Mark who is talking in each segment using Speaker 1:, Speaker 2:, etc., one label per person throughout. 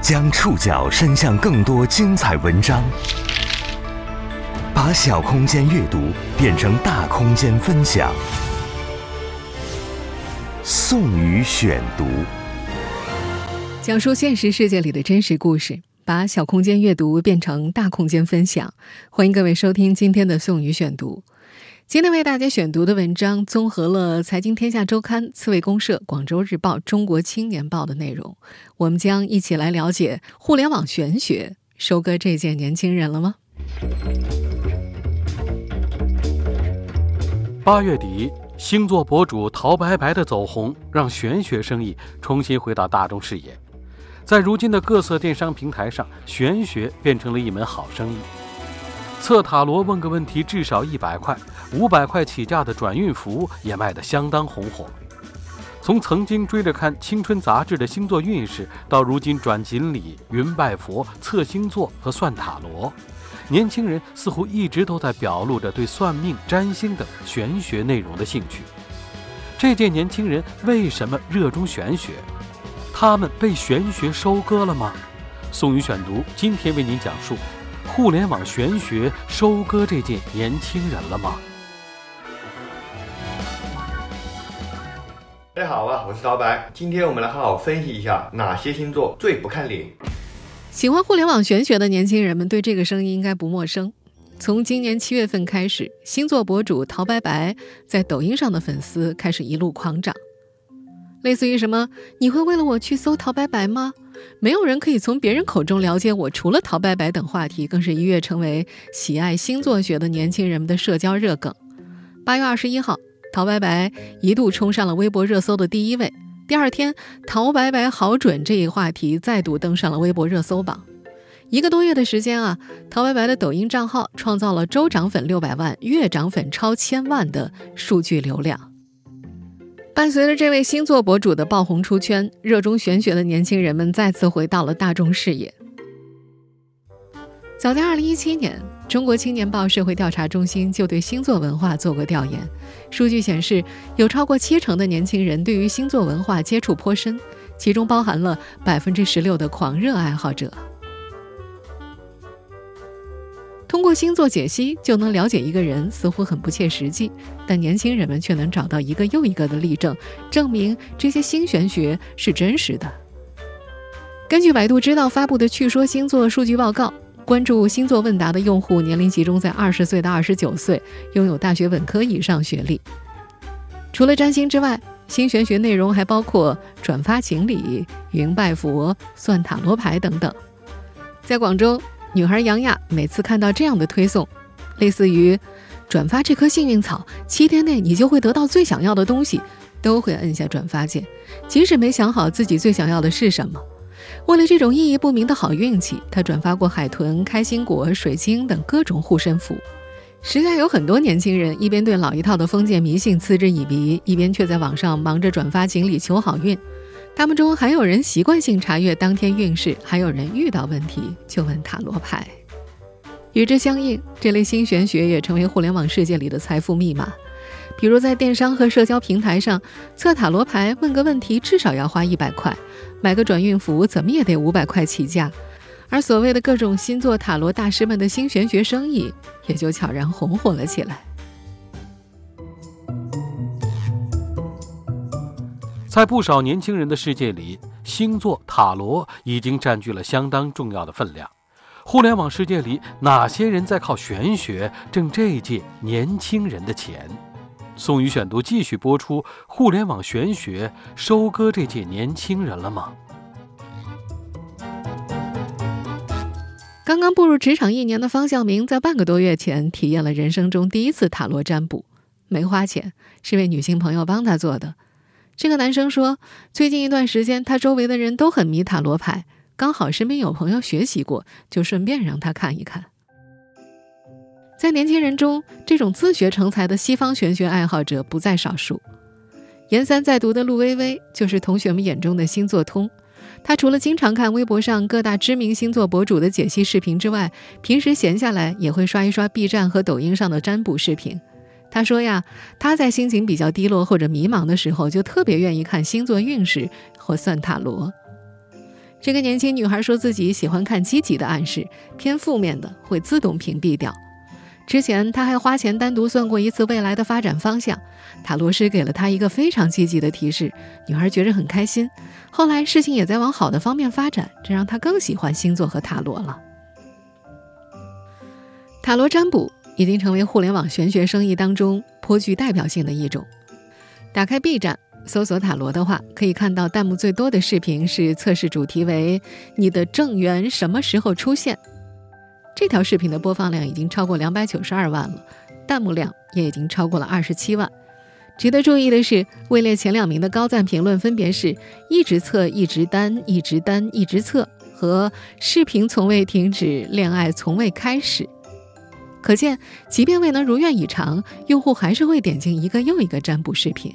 Speaker 1: 将触角伸向更多精彩文章，把小空间阅读变成大空间分享。宋宇选读，
Speaker 2: 讲述现实世界里的真实故事，把小空间阅读变成大空间分享。欢迎各位收听今天的宋宇选读。今天为大家选读的文章综合了《财经天下周刊》、刺猬公社、《广州日报》、《中国青年报》的内容。我们将一起来了解互联网玄学收割这届年轻人了吗？
Speaker 3: 八月底，星座博主陶白白的走红，让玄学生意重新回到大众视野。在如今的各色电商平台上，玄学变成了一门好生意。测塔罗问个问题至少一百块，五百块起价的转运服也卖得相当红火。从曾经追着看青春杂志的星座运势，到如今转锦鲤、云拜佛、测星座和算塔罗，年轻人似乎一直都在表露着对算命、占星等玄学内容的兴趣。这届年轻人为什么热衷玄学？他们被玄学收割了吗？宋宇选读今天为您讲述。互联网玄学收割这届年轻人了吗？
Speaker 4: 大家好啊，我是陶白，今天我们来好好分析一下哪些星座最不看脸。
Speaker 2: 喜欢互联网玄学的年轻人们对这个声音应该不陌生。从今年七月份开始，星座博主陶白白在抖音上的粉丝开始一路狂涨，类似于什么“你会为了我去搜陶白白吗？”没有人可以从别人口中了解我，除了陶白白等话题，更是一跃成为喜爱星座学的年轻人们的社交热梗。八月二十一号，陶白白一度冲上了微博热搜的第一位。第二天，“陶白白好准”这一话题再度登上了微博热搜榜。一个多月的时间啊，陶白白的抖音账号创造了周涨粉六百万、月涨粉超千万的数据流量。伴随着这位星座博主的爆红出圈，热衷玄学的年轻人们再次回到了大众视野。早在2017年，中国青年报社会调查中心就对星座文化做过调研，数据显示，有超过七成的年轻人对于星座文化接触颇深，其中包含了百分之十六的狂热爱好者。通过星座解析就能了解一个人，似乎很不切实际，但年轻人们却能找到一个又一个的例证，证明这些新玄学是真实的。根据百度知道发布的《趣说星座数据报告》，关注星座问答的用户年龄集中在二十岁到二十九岁，拥有大学本科以上学历。除了占星之外，新玄学内容还包括转发锦鲤、云拜佛、算塔罗牌等等。在广州。女孩杨亚每次看到这样的推送，类似于“转发这棵幸运草，七天内你就会得到最想要的东西”，都会摁下转发键，即使没想好自己最想要的是什么。为了这种意义不明的好运气，他转发过海豚、开心果、水晶等各种护身符。时下有很多年轻人一边对老一套的封建迷信嗤之以鼻，一边却在网上忙着转发锦鲤求好运。他们中还有人习惯性查阅当天运势，还有人遇到问题就问塔罗牌。与之相应，这类新玄学也成为互联网世界里的财富密码。比如在电商和社交平台上测塔罗牌，问个问题至少要花一百块，买个转运符怎么也得五百块起价。而所谓的各种星座塔罗大师们的新玄学生意，也就悄然红火了起来。
Speaker 3: 在不少年轻人的世界里，星座塔罗已经占据了相当重要的分量。互联网世界里，哪些人在靠玄学挣这一届年轻人的钱？宋宇选读继续播出：互联网玄学收割这届年轻人了吗？
Speaker 2: 刚刚步入职场一年的方向明，在半个多月前体验了人生中第一次塔罗占卜，没花钱，是位女性朋友帮他做的。这个男生说，最近一段时间，他周围的人都很迷塔罗牌，刚好身边有朋友学习过，就顺便让他看一看。在年轻人中，这种自学成才的西方玄学爱好者不在少数。研三在读的陆微微，就是同学们眼中的星座通。他除了经常看微博上各大知名星座博主的解析视频之外，平时闲下来也会刷一刷 B 站和抖音上的占卜视频。他说呀，他在心情比较低落或者迷茫的时候，就特别愿意看星座运势或算塔罗。这个年轻女孩说自己喜欢看积极的暗示，偏负面的会自动屏蔽掉。之前他还花钱单独算过一次未来的发展方向，塔罗师给了他一个非常积极的提示，女孩觉着很开心。后来事情也在往好的方面发展，这让她更喜欢星座和塔罗了。塔罗占卜已经成为互联网玄学生意当中颇具代表性的一种。打开 B 站搜索塔罗的话，可以看到弹幕最多的视频是测试主题为“你的正缘什么时候出现”。这条视频的播放量已经超过两百九十二万了，弹幕量也已经超过了二十七万。值得注意的是，位列前两名的高赞评论分别是“一直测，一直单，一直单，一直测”和“视频从未停止，恋爱从未开始”。可见，即便未能如愿以偿，用户还是会点进一个又一个占卜视频。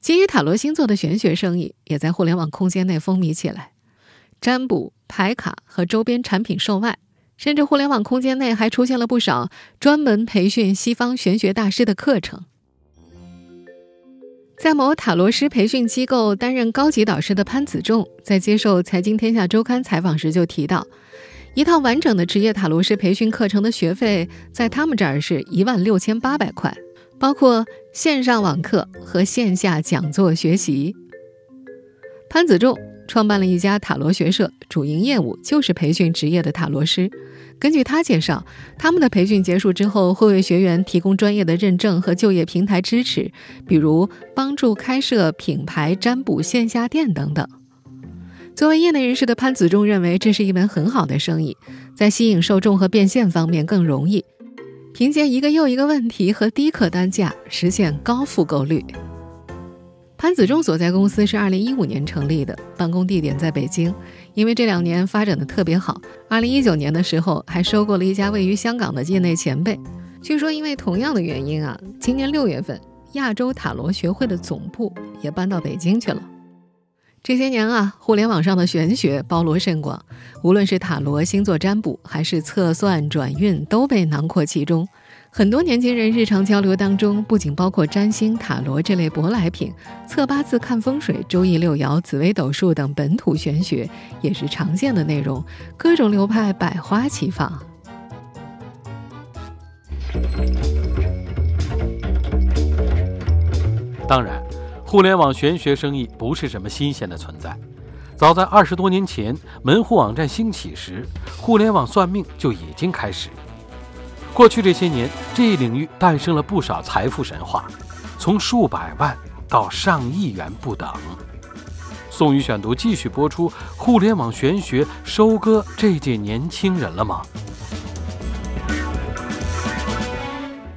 Speaker 2: 基于塔罗星座的玄学生意也在互联网空间内风靡起来，占卜、牌卡和周边产品售卖，甚至互联网空间内还出现了不少专门培训西方玄学大师的课程。在某塔罗师培训机构担任高级导师的潘子仲，在接受《财经天下周刊》采访时就提到。一套完整的职业塔罗师培训课程的学费，在他们这儿是一万六千八百块，包括线上网课和线下讲座学习。潘子仲创办了一家塔罗学社，主营业务就是培训职业的塔罗师。根据他介绍，他们的培训结束之后，会为学员提供专业的认证和就业平台支持，比如帮助开设品牌占卜线下店等等。作为业内人士的潘子仲认为，这是一门很好的生意，在吸引受众和变现方面更容易。凭借一个又一个问题和低客单价，实现高复购率。潘子忠所在公司是2015年成立的，办公地点在北京。因为这两年发展的特别好，2019年的时候还收购了一家位于香港的业内前辈。据说因为同样的原因啊，今年六月份，亚洲塔罗学会的总部也搬到北京去了。这些年啊，互联网上的玄学包罗甚广，无论是塔罗、星座占卜，还是测算、转运，都被囊括其中。很多年轻人日常交流当中，不仅包括占星、塔罗这类舶来品，测八字、看风水、周易六爻、紫微斗数等本土玄学也是常见的内容。各种流派百花齐放。
Speaker 3: 当然。互联网玄学生意不是什么新鲜的存在，早在二十多年前门户网站兴起时，互联网算命就已经开始。过去这些年，这一领域诞生了不少财富神话，从数百万到上亿元不等。宋宇选读继续播出：互联网玄学收割这届年轻人了吗？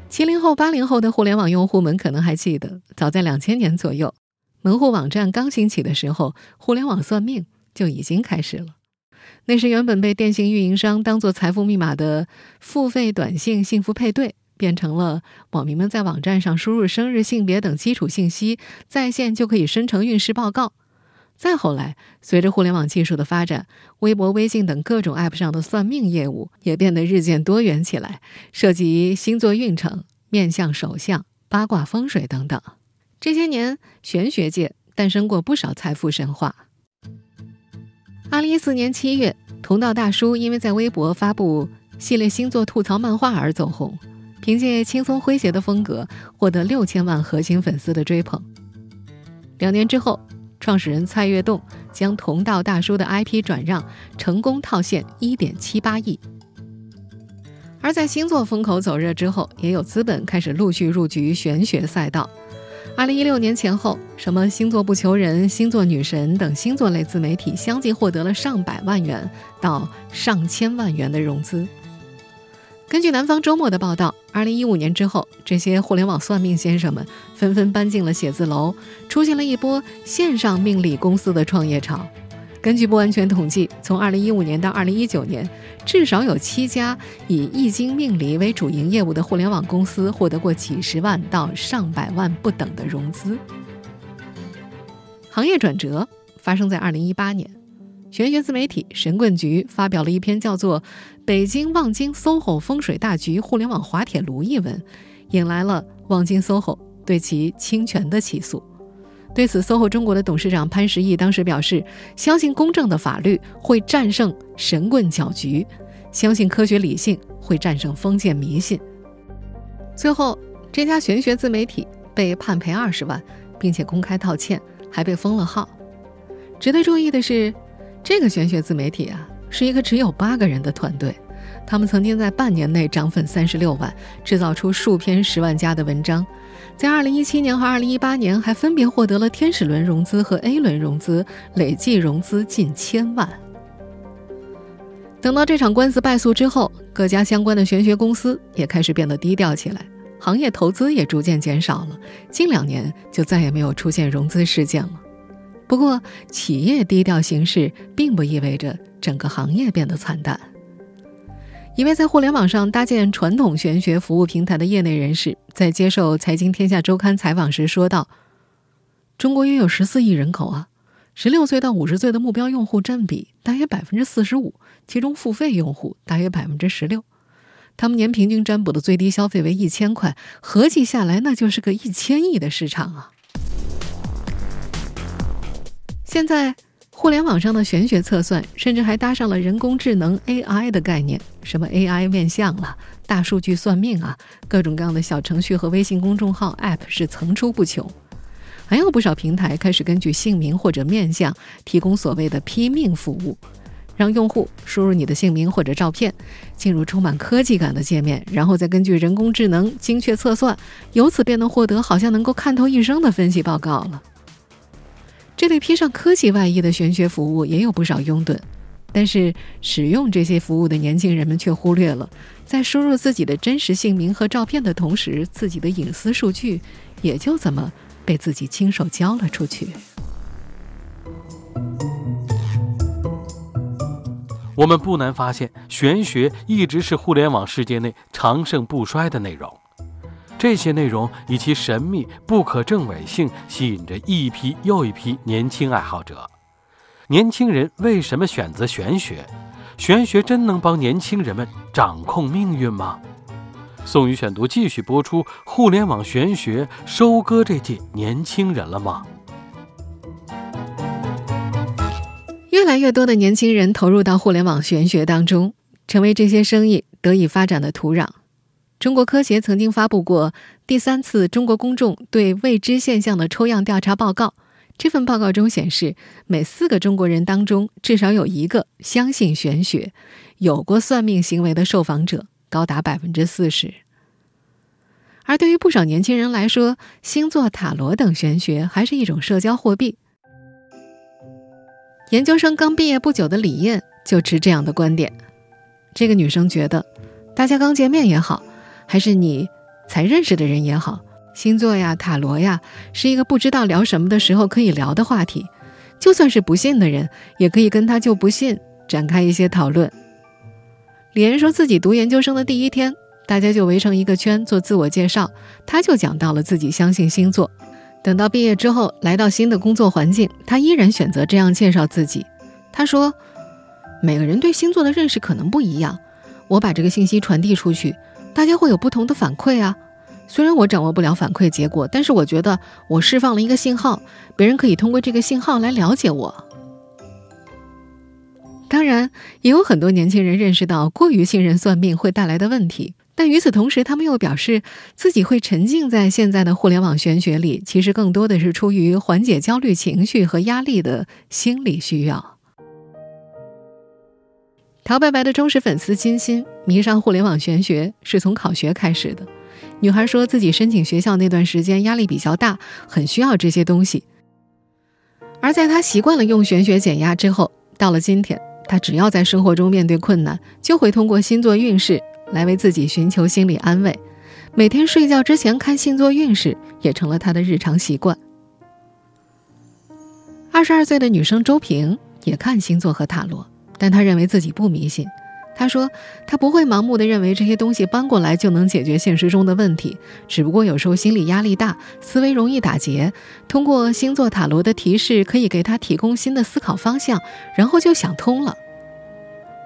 Speaker 2: 七零后、八零后的互联网用户们可能还记得，早在两千年左右，门户网站刚兴起的时候，互联网算命就已经开始了。那时，原本被电信运营商当做财富密码的付费短信幸福配对，变成了网民们在网站上输入生日、性别等基础信息，在线就可以生成运势报告。再后来，随着互联网技术的发展，微博、微信等各种 App 上的算命业务也变得日渐多元起来，涉及星座运程、面相、手相、八卦、风水等等。这些年，玄学界诞生过不少财富神话。二零一四年七月，同道大叔因为在微博发布系列星座吐槽漫画而走红，凭借轻松诙谐的风格，获得六千万核心粉丝的追捧。两年之后。创始人蔡跃栋将同道大叔的 IP 转让，成功套现一点七八亿。而在星座风口走热之后，也有资本开始陆续入局玄学赛道。二零一六年前后，什么星座不求人、星座女神等星座类自媒体相继获得了上百万元到上千万元的融资。根据南方周末的报道，二零一五年之后，这些互联网算命先生们纷纷搬进了写字楼，出现了一波线上命理公司的创业潮。根据不完全统计，从二零一五年到二零一九年，至少有七家以易经命理为主营业务的互联网公司获得过几十万到上百万不等的融资。行业转折发生在二零一八年。玄学自媒体神棍局发表了一篇叫做《北京望京 SOHO 风水大局互联网滑铁卢》一文，引来了望京 SOHO 对其侵权的起诉。对此，SOHO 中国的董事长潘石屹当时表示：“相信公正的法律会战胜神棍搅局，相信科学理性会战胜封建迷信。”最后，这家玄学自媒体被判赔二十万，并且公开道歉，还被封了号。值得注意的是，这个玄学自媒体啊，是一个只有八个人的团队，他们曾经在半年内涨粉三十六万，制造出数篇十万加的文章。在二零一七年和二零一八年，还分别获得了天使轮融资和 A 轮融资，累计融资近千万。等到这场官司败诉之后，各家相关的玄学公司也开始变得低调起来，行业投资也逐渐减少了。近两年就再也没有出现融资事件了。不过，企业低调行事，并不意味着整个行业变得惨淡。一位在互联网上搭建传统玄学服务平台的业内人士，在接受《财经天下周刊》采访时说道：“中国约有十四亿人口啊，十六岁到五十岁的目标用户占比大约百分之四十五，其中付费用户大约百分之十六。他们年平均占卜的最低消费为一千块，合计下来那就是个一千亿的市场啊！现在。”互联网上的玄学测算，甚至还搭上了人工智能 AI 的概念，什么 AI 面相了、大数据算命啊，各种各样的小程序和微信公众号 App 是层出不穷。还有不少平台开始根据姓名或者面相提供所谓的批命服务，让用户输入你的姓名或者照片，进入充满科技感的界面，然后再根据人工智能精确测算，由此便能获得好像能够看透一生的分析报告了。这类披上科技外衣的玄学服务也有不少拥趸，但是使用这些服务的年轻人们却忽略了，在输入自己的真实姓名和照片的同时，自己的隐私数据也就这么被自己亲手交了出去。
Speaker 3: 我们不难发现，玄学一直是互联网世界内长盛不衰的内容。这些内容以其神秘不可证伪性，吸引着一批又一批年轻爱好者。年轻人为什么选择玄学？玄学真能帮年轻人们掌控命运吗？宋宇选读继续播出：互联网玄学收割这届年轻人了吗？
Speaker 2: 越来越多的年轻人投入到互联网玄学当中，成为这些生意得以发展的土壤。中国科协曾经发布过第三次中国公众对未知现象的抽样调查报告。这份报告中显示，每四个中国人当中至少有一个相信玄学，有过算命行为的受访者高达百分之四十。而对于不少年轻人来说，星座、塔罗等玄学还是一种社交货币。研究生刚毕业不久的李艳就持这样的观点。这个女生觉得，大家刚见面也好。还是你才认识的人也好，星座呀、塔罗呀，是一个不知道聊什么的时候可以聊的话题。就算是不信的人，也可以跟他就不信展开一些讨论。李岩说自己读研究生的第一天，大家就围成一个圈做自我介绍，他就讲到了自己相信星座。等到毕业之后，来到新的工作环境，他依然选择这样介绍自己。他说：“每个人对星座的认识可能不一样，我把这个信息传递出去。”大家会有不同的反馈啊，虽然我掌握不了反馈结果，但是我觉得我释放了一个信号，别人可以通过这个信号来了解我。当然，也有很多年轻人认识到过于信任算命会带来的问题，但与此同时，他们又表示自己会沉浸在现在的互联网玄学里，其实更多的是出于缓解焦虑情绪和压力的心理需要。陶白白的忠实粉丝金鑫迷上互联网玄学是从考学开始的。女孩说自己申请学校那段时间压力比较大，很需要这些东西。而在她习惯了用玄学减压之后，到了今天，她只要在生活中面对困难，就会通过星座运势来为自己寻求心理安慰。每天睡觉之前看星座运势也成了她的日常习惯。二十二岁的女生周平也看星座和塔罗。但她认为自己不迷信，他说他不会盲目的认为这些东西搬过来就能解决现实中的问题，只不过有时候心理压力大，思维容易打结，通过星座塔罗的提示可以给他提供新的思考方向，然后就想通了。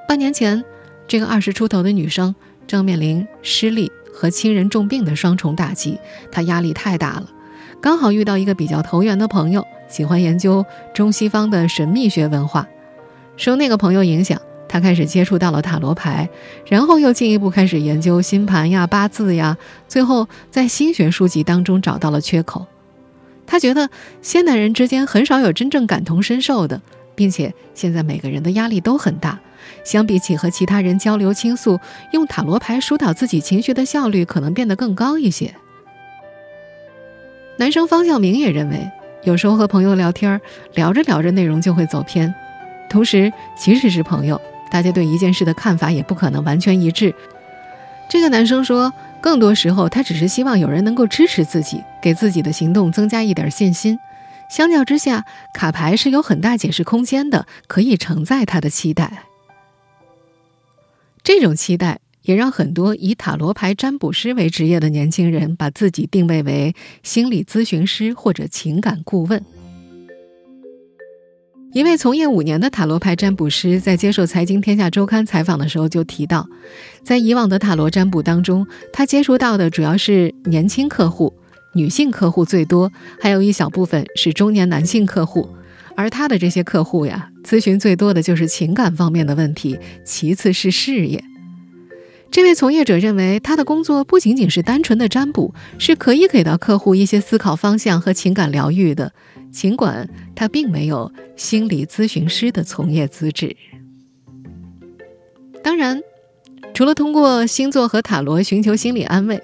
Speaker 2: 半年前，这个二十出头的女生正面临失利和亲人重病的双重打击，她压力太大了，刚好遇到一个比较投缘的朋友，喜欢研究中西方的神秘学文化。受那个朋友影响，他开始接触到了塔罗牌，然后又进一步开始研究星盘呀、八字呀，最后在心学书籍当中找到了缺口。他觉得现代人之间很少有真正感同身受的，并且现在每个人的压力都很大，相比起和其他人交流倾诉，用塔罗牌疏导自己情绪的效率可能变得更高一些。男生方向明也认为，有时候和朋友聊天，聊着聊着内容就会走偏。同时，即使是朋友，大家对一件事的看法也不可能完全一致。这个男生说，更多时候他只是希望有人能够支持自己，给自己的行动增加一点信心。相较之下，卡牌是有很大解释空间的，可以承载他的期待。这种期待。也让很多以塔罗牌占卜师为职业的年轻人把自己定位为心理咨询师或者情感顾问。一位从业五年的塔罗牌占卜师在接受《财经天下周刊》采访的时候就提到，在以往的塔罗占卜当中，他接触到的主要是年轻客户，女性客户最多，还有一小部分是中年男性客户。而他的这些客户呀，咨询最多的就是情感方面的问题，其次是事业。这位从业者认为，他的工作不仅仅是单纯的占卜，是可以给到客户一些思考方向和情感疗愈的。尽管他并没有心理咨询师的从业资质。当然，除了通过星座和塔罗寻求心理安慰，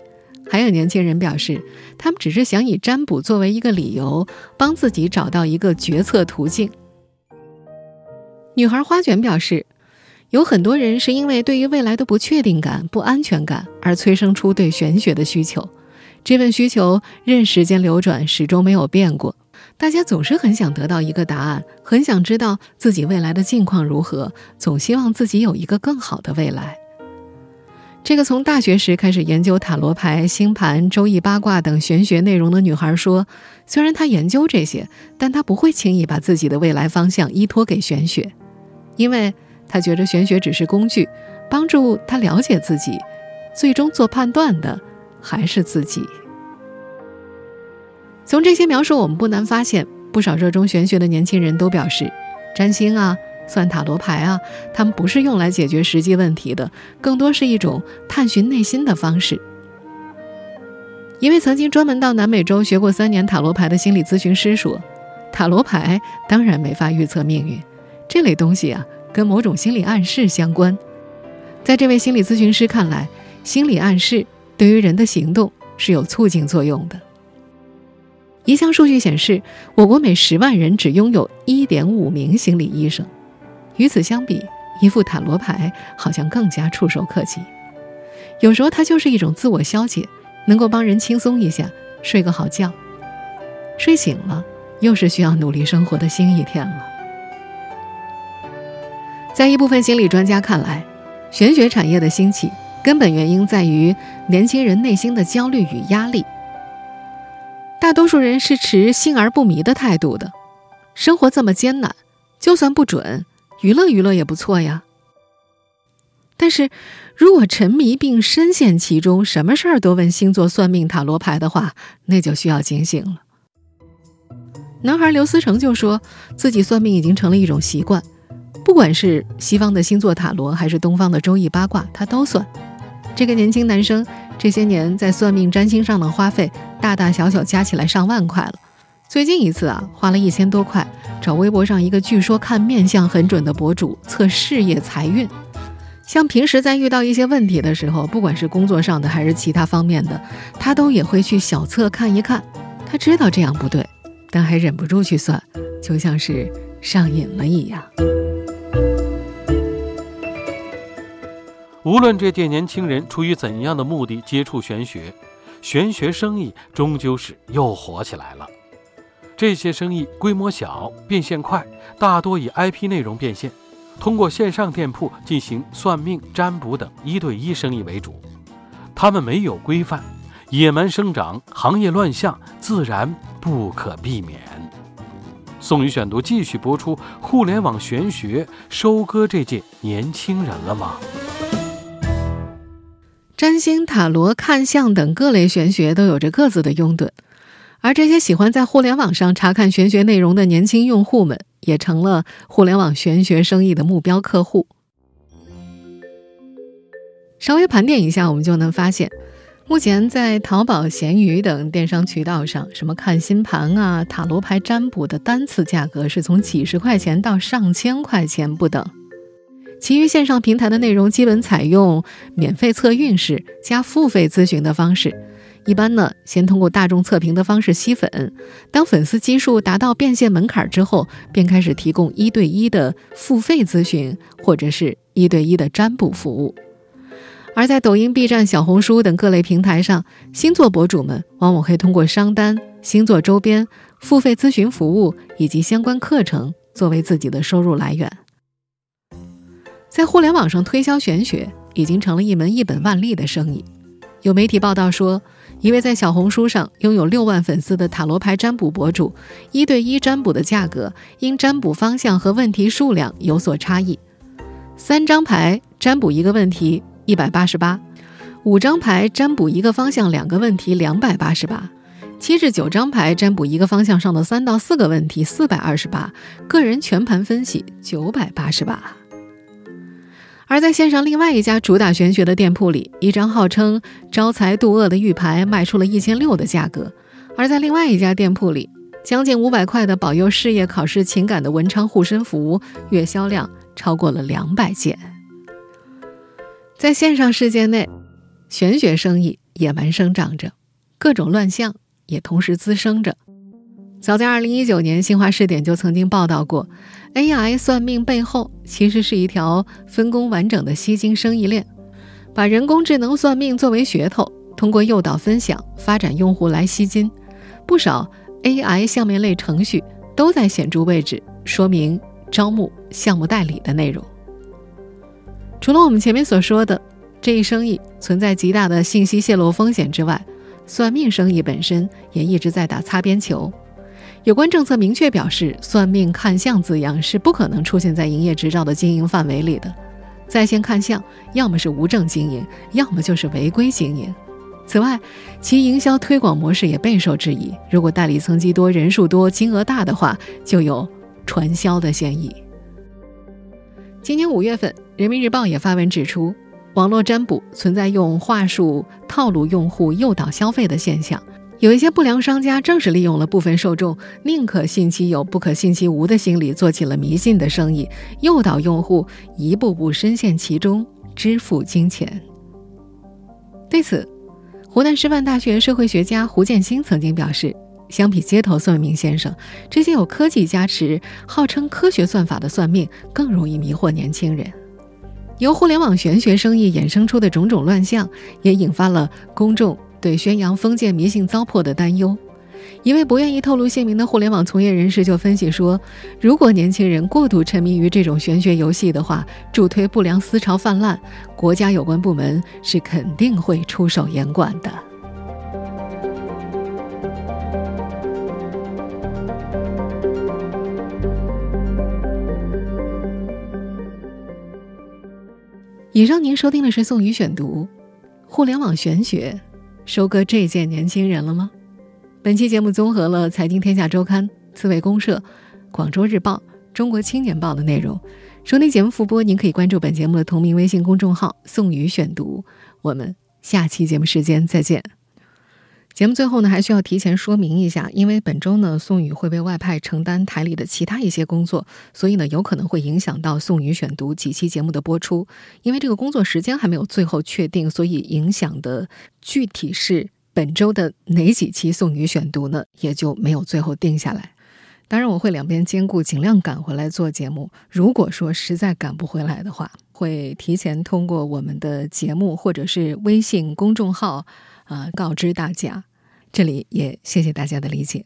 Speaker 2: 还有年轻人表示，他们只是想以占卜作为一个理由，帮自己找到一个决策途径。女孩花卷表示。有很多人是因为对于未来的不确定感、不安全感而催生出对玄学的需求，这份需求任时间流转始终没有变过。大家总是很想得到一个答案，很想知道自己未来的境况如何，总希望自己有一个更好的未来。这个从大学时开始研究塔罗牌、星盘、周易、八卦等玄学内容的女孩说：“虽然她研究这些，但她不会轻易把自己的未来方向依托给玄学，因为。”她觉得玄学只是工具，帮助他了解自己，最终做判断的还是自己。从这些描述，我们不难发现，不少热衷玄学的年轻人都表示，占星啊、算塔罗牌啊，他们不是用来解决实际问题的，更多是一种探寻内心的方式。一位曾经专门到南美洲学过三年塔罗牌的心理咨询师说：“塔罗牌当然没法预测命运，这类东西啊。”跟某种心理暗示相关，在这位心理咨询师看来，心理暗示对于人的行动是有促进作用的。一项数据显示，我国每十万人只拥有一点五名心理医生。与此相比，一副塔罗牌好像更加触手可及。有时候，它就是一种自我消解，能够帮人轻松一下，睡个好觉。睡醒了，又是需要努力生活的新一天了。在一部分心理专家看来，玄学产业的兴起根本原因在于年轻人内心的焦虑与压力。大多数人是持信而不迷的态度的，生活这么艰难，就算不准，娱乐娱乐也不错呀。但是，如果沉迷并深陷其中，什么事儿都问星座、算命、塔罗牌的话，那就需要警醒了。男孩刘思成就说自己算命已经成了一种习惯。不管是西方的星座塔罗，还是东方的周易八卦，他都算。这个年轻男生这些年在算命占星上的花费，大大小小加起来上万块了。最近一次啊，花了一千多块，找微博上一个据说看面相很准的博主测事业财运。像平时在遇到一些问题的时候，不管是工作上的还是其他方面的，他都也会去小测看一看。他知道这样不对，但还忍不住去算，就像是上瘾了一样。
Speaker 3: 无论这届年轻人出于怎样的目的接触玄学，玄学生意终究是又火起来了。这些生意规模小、变现快，大多以 IP 内容变现，通过线上店铺进行算命、占卜等一对一生意为主。他们没有规范，野蛮生长，行业乱象自然不可避免。宋宇选读继续播出：互联网玄学收割这届年轻人了吗？
Speaker 2: 占星、塔罗、看相等各类玄学都有着各自的拥趸，而这些喜欢在互联网上查看玄学内容的年轻用户们，也成了互联网玄学生意的目标客户。稍微盘点一下，我们就能发现，目前在淘宝、闲鱼等电商渠道上，什么看星盘啊、塔罗牌占卜的单次价格是从几十块钱到上千块钱不等。其余线上平台的内容基本采用免费测运势加付费咨询的方式。一般呢，先通过大众测评的方式吸粉，当粉丝基数达到变现门槛之后，便开始提供一对一的付费咨询或者是一对一的占卜服务。而在抖音、B 站、小红书等各类平台上，星座博主们往往会通过商单、星座周边、付费咨询服务以及相关课程作为自己的收入来源。在互联网上推销玄学已经成了一门一本万利的生意。有媒体报道说，一位在小红书上拥有六万粉丝的塔罗牌占卜博主，一对一占卜的价格因占卜方向和问题数量有所差异。三张牌占卜一个问题。一百八十八，五张牌占卜一个方向两个问题两百八十八，七至九张牌占卜一个方向上的三到四个问题四百二十八，个人全盘分析九百八十八。而在线上另外一家主打玄学的店铺里，一张号称招财渡厄的玉牌卖出了一千六的价格；而在另外一家店铺里，将近五百块的保佑事业、考试、情感的文昌护身符，月销量超过了两百件。在线上世界内，玄学生意野蛮生长着，各种乱象也同时滋生着。早在2019年，新华视点就曾经报道过，AI 算命背后其实是一条分工完整的吸金生意链，把人工智能算命作为噱头，通过诱导分享发展用户来吸金。不少 AI 项目类程序都在显著位置说明招募项目代理的内容。除了我们前面所说的这一生意存在极大的信息泄露风险之外，算命生意本身也一直在打擦边球。有关政策明确表示，算命看相字样是不可能出现在营业执照的经营范围里的。在线看相，要么是无证经营，要么就是违规经营。此外，其营销推广模式也备受质疑。如果代理层级多、人数多、金额大的话，就有传销的嫌疑。今年五月份，《人民日报》也发文指出，网络占卜存在用话术套路用户、诱导消费的现象。有一些不良商家正是利用了部分受众宁可信其有、不可信其无的心理，做起了迷信的生意，诱导用户一步步深陷其中，支付金钱。对此，湖南师范大学社会学家胡建新曾经表示。相比街头算命先生，这些有科技加持、号称科学算法的算命更容易迷惑年轻人。由互联网玄学生意衍生出的种种乱象，也引发了公众对宣扬封建迷信糟粕的担忧。一位不愿意透露姓名的互联网从业人士就分析说：“如果年轻人过度沉迷于这种玄学游戏的话，助推不良思潮泛滥，国家有关部门是肯定会出手严管的。”以上您收听的是宋宇选读，互联网玄学收割这届年轻人了吗？本期节目综合了《财经天下周刊》、刺猬公社、广州日报、中国青年报的内容。收听节目复播，您可以关注本节目的同名微信公众号“宋宇选读”。我们下期节目时间再见。节目最后呢，还需要提前说明一下，因为本周呢，宋宇会被外派承担台里的其他一些工作，所以呢，有可能会影响到宋宇选读几期节目的播出。因为这个工作时间还没有最后确定，所以影响的具体是本周的哪几期宋宇选读呢，也就没有最后定下来。当然，我会两边兼顾，尽量赶回来做节目。如果说实在赶不回来的话，会提前通过我们的节目或者是微信公众号啊告知大家。这里也谢谢大家的理解。